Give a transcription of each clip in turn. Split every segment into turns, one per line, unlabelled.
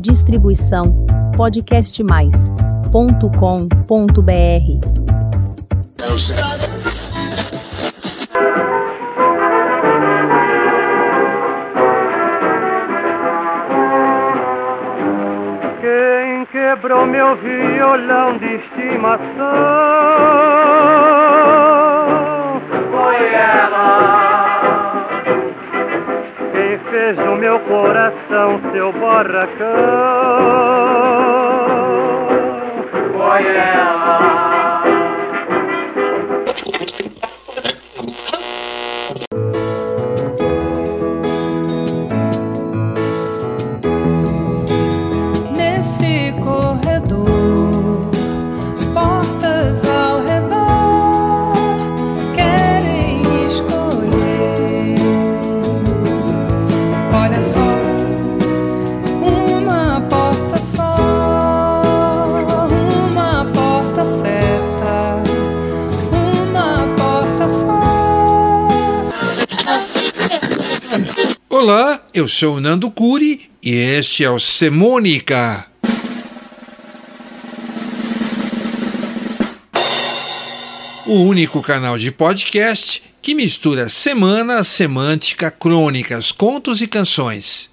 Distribuição podcastmais.com.br.
Quem quebrou meu violão de estimação Do meu coração seu barracão foi ela.
Olá, eu sou o Nando Curi e este é o Semônica. O único canal de podcast que mistura semana, semântica, crônicas, contos e canções.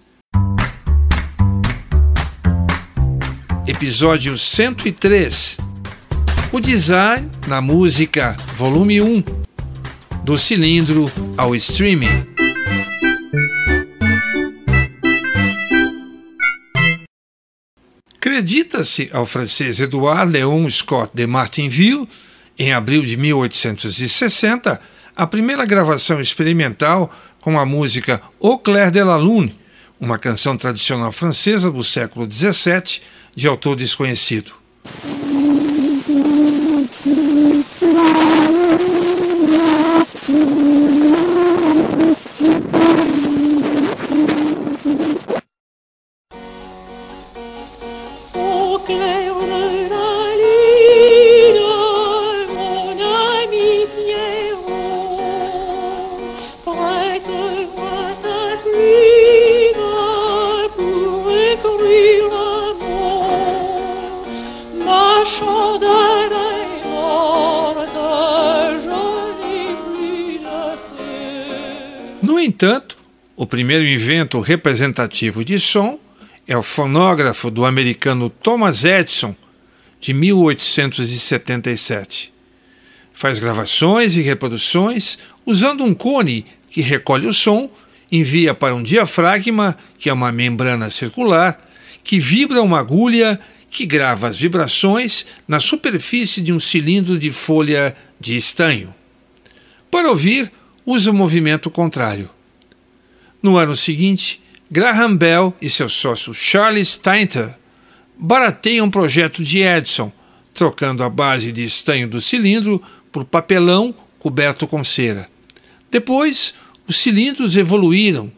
Episódio 103. O design na música, volume 1. Do cilindro ao streaming. Acredita-se ao francês Edouard Léon Scott de Martinville, em abril de 1860, a primeira gravação experimental com a música Au clair de la lune, uma canção tradicional francesa do século XVII, de autor desconhecido. Entanto, o primeiro invento representativo de som é o fonógrafo do americano Thomas Edison, de 1877. Faz gravações e reproduções usando um cone que recolhe o som, envia para um diafragma, que é uma membrana circular, que vibra uma agulha que grava as vibrações na superfície de um cilindro de folha de estanho. Para ouvir, usa o movimento contrário. No ano seguinte, Graham Bell e seu sócio Charles Steinter barateiam um projeto de Edison, trocando a base de estanho do cilindro por papelão coberto com cera. Depois, os cilindros evoluíram,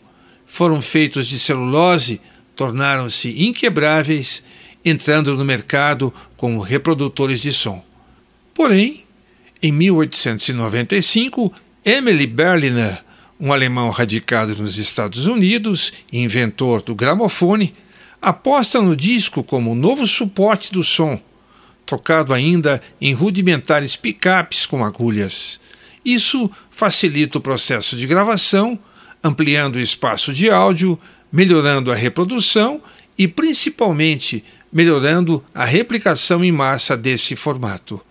foram feitos de celulose, tornaram-se inquebráveis, entrando no mercado como reprodutores de som. Porém, em 1895, Emily Berliner um alemão radicado nos Estados Unidos inventor do gramofone, aposta no disco como novo suporte do som, tocado ainda em rudimentares picapes com agulhas. Isso facilita o processo de gravação, ampliando o espaço de áudio, melhorando a reprodução e, principalmente, melhorando a replicação em massa desse formato.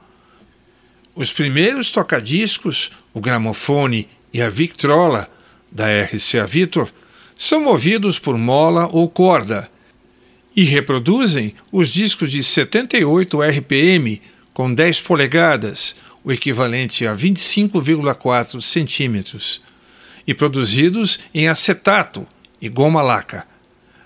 Os primeiros tocadiscos, o gramofone e a Victrola, da RCA Victor, são movidos por mola ou corda e reproduzem os discos de 78 RPM com 10 polegadas, o equivalente a 25,4 centímetros, e produzidos em acetato e goma laca.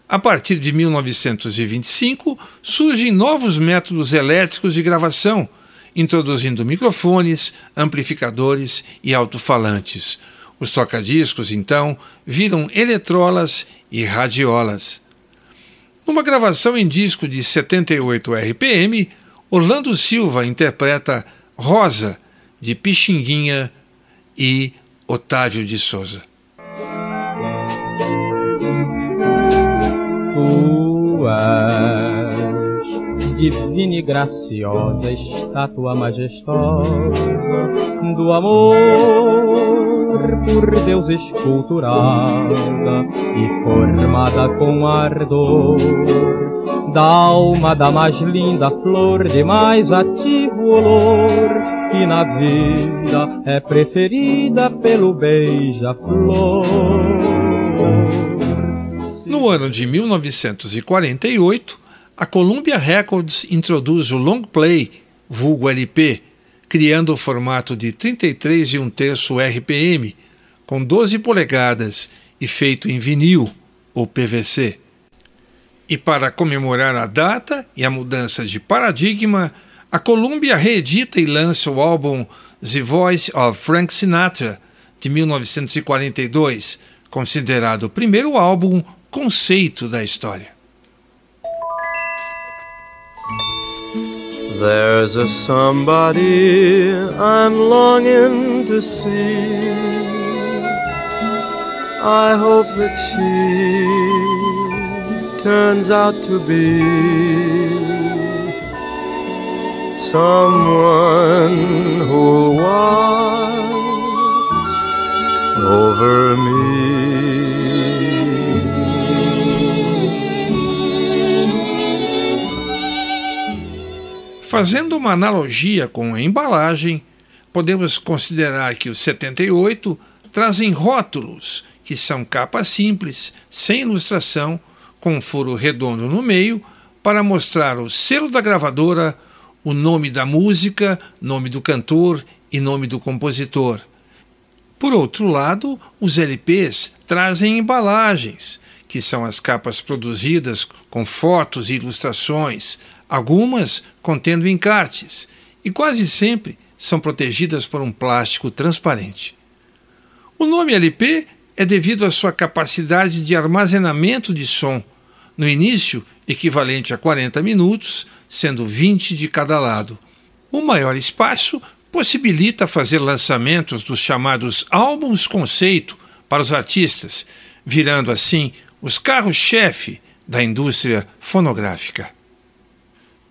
A partir de 1925, surgem novos métodos elétricos de gravação, introduzindo microfones, amplificadores e alto-falantes. Os tocadiscos, então, viram eletrolas e radiolas. Numa gravação em disco de 78 RPM, Orlando Silva interpreta Rosa, de Pixinguinha e Otávio de Souza.
Divina e graciosa, estátua majestosa do amor por Deus esculturada e formada com ardor da alma da mais linda flor de mais ativo olor que na vida é preferida pelo beija-flor.
No ano de 1948, a Columbia Records introduz o long play, vulgo LP, criando o formato de 33 e um terço RPM, com 12 polegadas e feito em vinil, ou PVC. E para comemorar a data e a mudança de paradigma, a Columbia reedita e lança o álbum The Voice of Frank Sinatra, de 1942, considerado o primeiro álbum conceito da história.
There's a somebody I'm longing to see. I hope that she turns out to be someone
Fazendo uma analogia com a embalagem, podemos considerar que os 78 trazem rótulos, que são capas simples, sem ilustração, com um furo redondo no meio, para mostrar o selo da gravadora, o nome da música, nome do cantor e nome do compositor. Por outro lado, os LPs trazem embalagens, que são as capas produzidas com fotos e ilustrações, algumas contendo encartes, e quase sempre são protegidas por um plástico transparente. O nome LP é devido à sua capacidade de armazenamento de som, no início equivalente a 40 minutos, sendo 20 de cada lado. O maior espaço possibilita fazer lançamentos dos chamados álbuns conceito para os artistas, virando assim os carros-chefe da indústria fonográfica.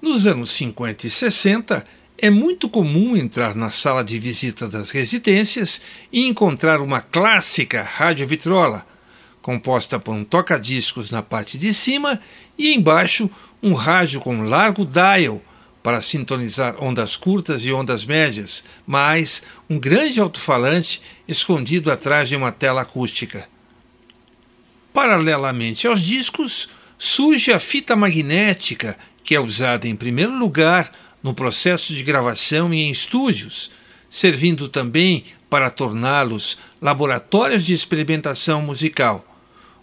Nos anos 50 e 60, é muito comum entrar na sala de visita das residências e encontrar uma clássica radiovitrola, composta por um toca-discos na parte de cima e embaixo um rádio com largo dial para sintonizar ondas curtas e ondas médias, mais um grande alto-falante escondido atrás de uma tela acústica. Paralelamente aos discos, surge a fita magnética que é usada em primeiro lugar no processo de gravação e em estúdios, servindo também para torná-los laboratórios de experimentação musical.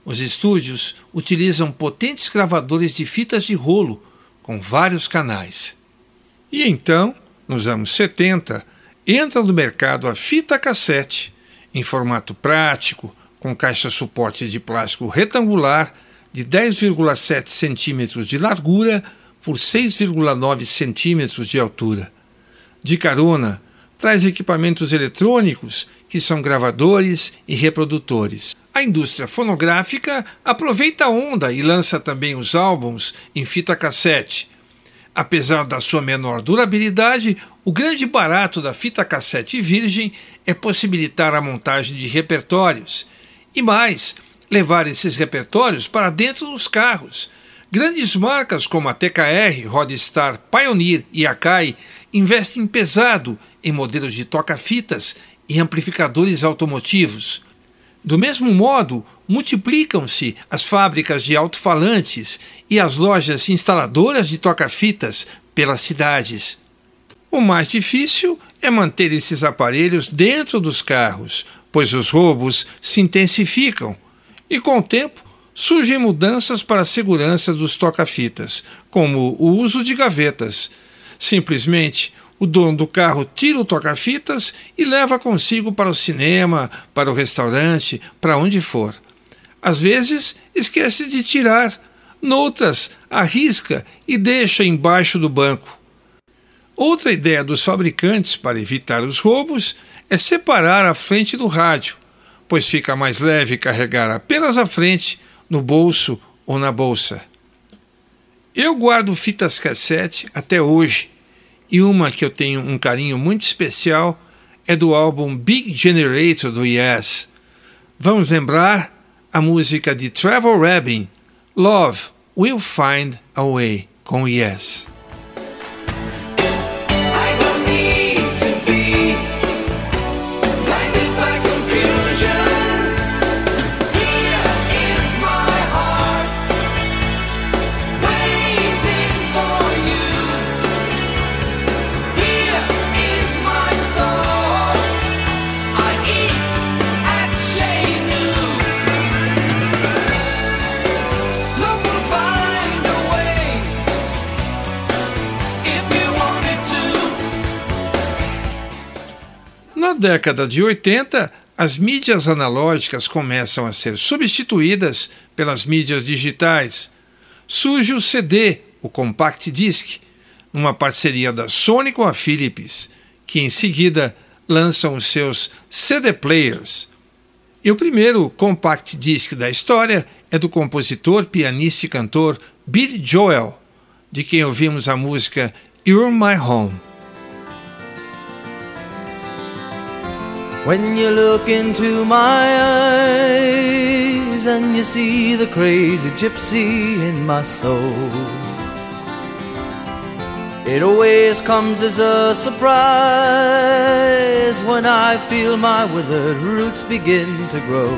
Os estúdios utilizam potentes gravadores de fitas de rolo com vários canais. E então, nos anos 70, entra no mercado a fita cassete, em formato prático, com caixa suporte de plástico retangular de 10,7 centímetros de largura por 6,9 centímetros de altura. De carona, traz equipamentos eletrônicos que são gravadores e reprodutores. A indústria fonográfica aproveita a onda e lança também os álbuns em fita cassete. Apesar da sua menor durabilidade, o grande barato da fita cassete virgem é possibilitar a montagem de repertórios. E mais, levar esses repertórios para dentro dos carros, Grandes marcas como a TKR, Rodstar, Pioneer e Akai investem pesado em modelos de toca-fitas e amplificadores automotivos. Do mesmo modo, multiplicam-se as fábricas de alto-falantes e as lojas instaladoras de toca-fitas pelas cidades. O mais difícil é manter esses aparelhos dentro dos carros, pois os roubos se intensificam e, com o tempo, surgem mudanças para a segurança dos toca-fitas, como o uso de gavetas. Simplesmente, o dono do carro tira o toca-fitas e leva consigo para o cinema, para o restaurante, para onde for. Às vezes, esquece de tirar, noutras, arrisca e deixa embaixo do banco. Outra ideia dos fabricantes para evitar os roubos é separar a frente do rádio, pois fica mais leve carregar apenas a frente no bolso ou na bolsa. Eu guardo fitas cassete até hoje, e uma que eu tenho um carinho muito especial é do álbum Big Generator do Yes. Vamos lembrar a música de Trevor Rabin, Love Will Find a Way, com Yes. Década de 80, as mídias analógicas começam a ser substituídas pelas mídias digitais. Surge o CD, o Compact Disc, numa parceria da Sony com a Philips, que em seguida lançam os seus CD players. E o primeiro compact disc da história é do compositor, pianista e cantor Billy Joel, de quem ouvimos a música You're My Home.
When you look into my eyes and you see the crazy gypsy in my soul, it always comes as a surprise when I feel my withered roots begin to grow.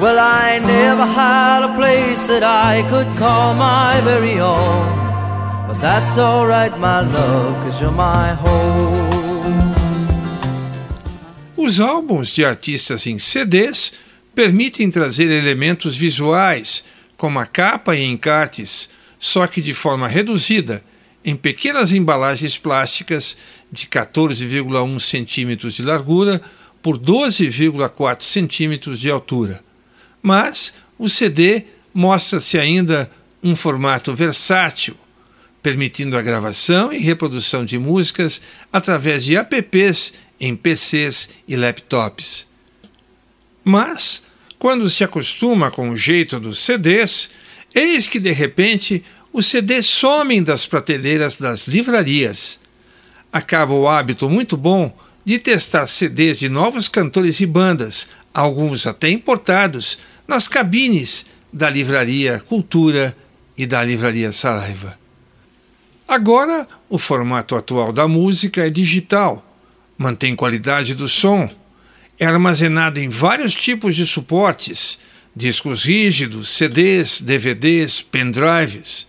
Well, I never had a place that I could call my very own, but that's alright, my love, cause you're my home.
Os álbuns de artistas em CDs permitem trazer elementos visuais, como a capa e encartes, só que de forma reduzida, em pequenas embalagens plásticas de 14,1 centímetros de largura por 12,4 centímetros de altura. Mas o CD mostra-se ainda um formato versátil, permitindo a gravação e reprodução de músicas através de apps em PCs e laptops. Mas, quando se acostuma com o jeito dos CDs, eis que de repente os CDs somem das prateleiras das livrarias. Acaba o hábito muito bom de testar CDs de novos cantores e bandas, alguns até importados, nas cabines da Livraria Cultura e da Livraria Saraiva. Agora, o formato atual da música é digital mantém qualidade do som, é armazenado em vários tipos de suportes, discos rígidos, CDs, DVDs, pendrives.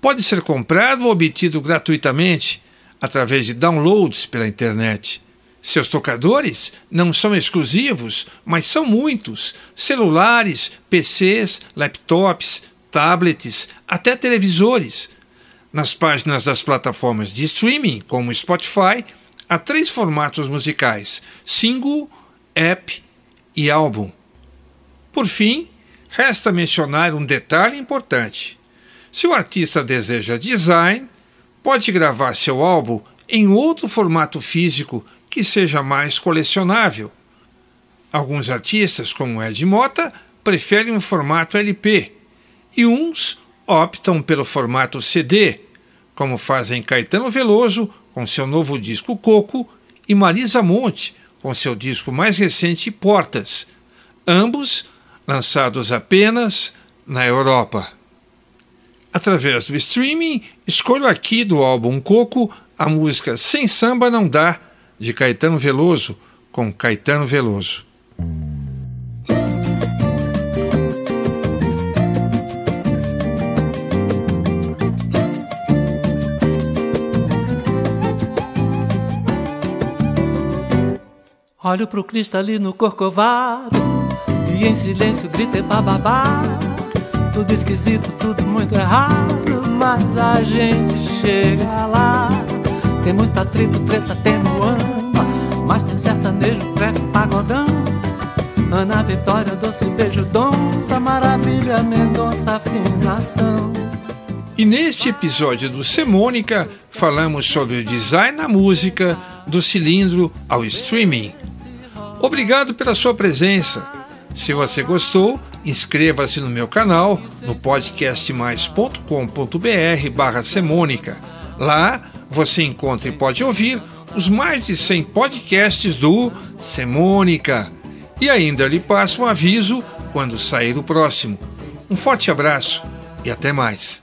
Pode ser comprado ou obtido gratuitamente através de downloads pela internet. Seus tocadores não são exclusivos, mas são muitos: celulares, PCs, laptops, tablets, até televisores. Nas páginas das plataformas de streaming, como Spotify, Há três formatos musicais: single, app e álbum. Por fim, resta mencionar um detalhe importante. Se o artista deseja design, pode gravar seu álbum em outro formato físico que seja mais colecionável. Alguns artistas, como Ed Mota, preferem um formato LP e uns optam pelo formato CD, como fazem Caetano Veloso com seu novo disco Coco, e Marisa Monte, com seu disco mais recente Portas, ambos lançados apenas na Europa. Através do streaming, escolho aqui do álbum Coco a música Sem Samba Não Dá, de Caetano Veloso, com Caetano Veloso.
Olho pro cristalino corcovado e em silêncio grito é bababá. Tudo esquisito, tudo muito errado, mas a gente chega lá. Tem muita tribo, treta, tem muamba, mas tem sertanejo, treco, pagodão. Ana Vitória, doce beijo, donça, maravilha, Mendonça, afinação.
E neste episódio do Semônica, falamos sobre o design na música, do cilindro ao streaming. Obrigado pela sua presença. Se você gostou, Inscreva-se no meu canal no podcastmais.com.br barra semônica. Lá você encontra e pode ouvir os mais de 100 podcasts do Semônica. E ainda lhe passo um aviso quando sair o próximo. Um forte abraço e até mais.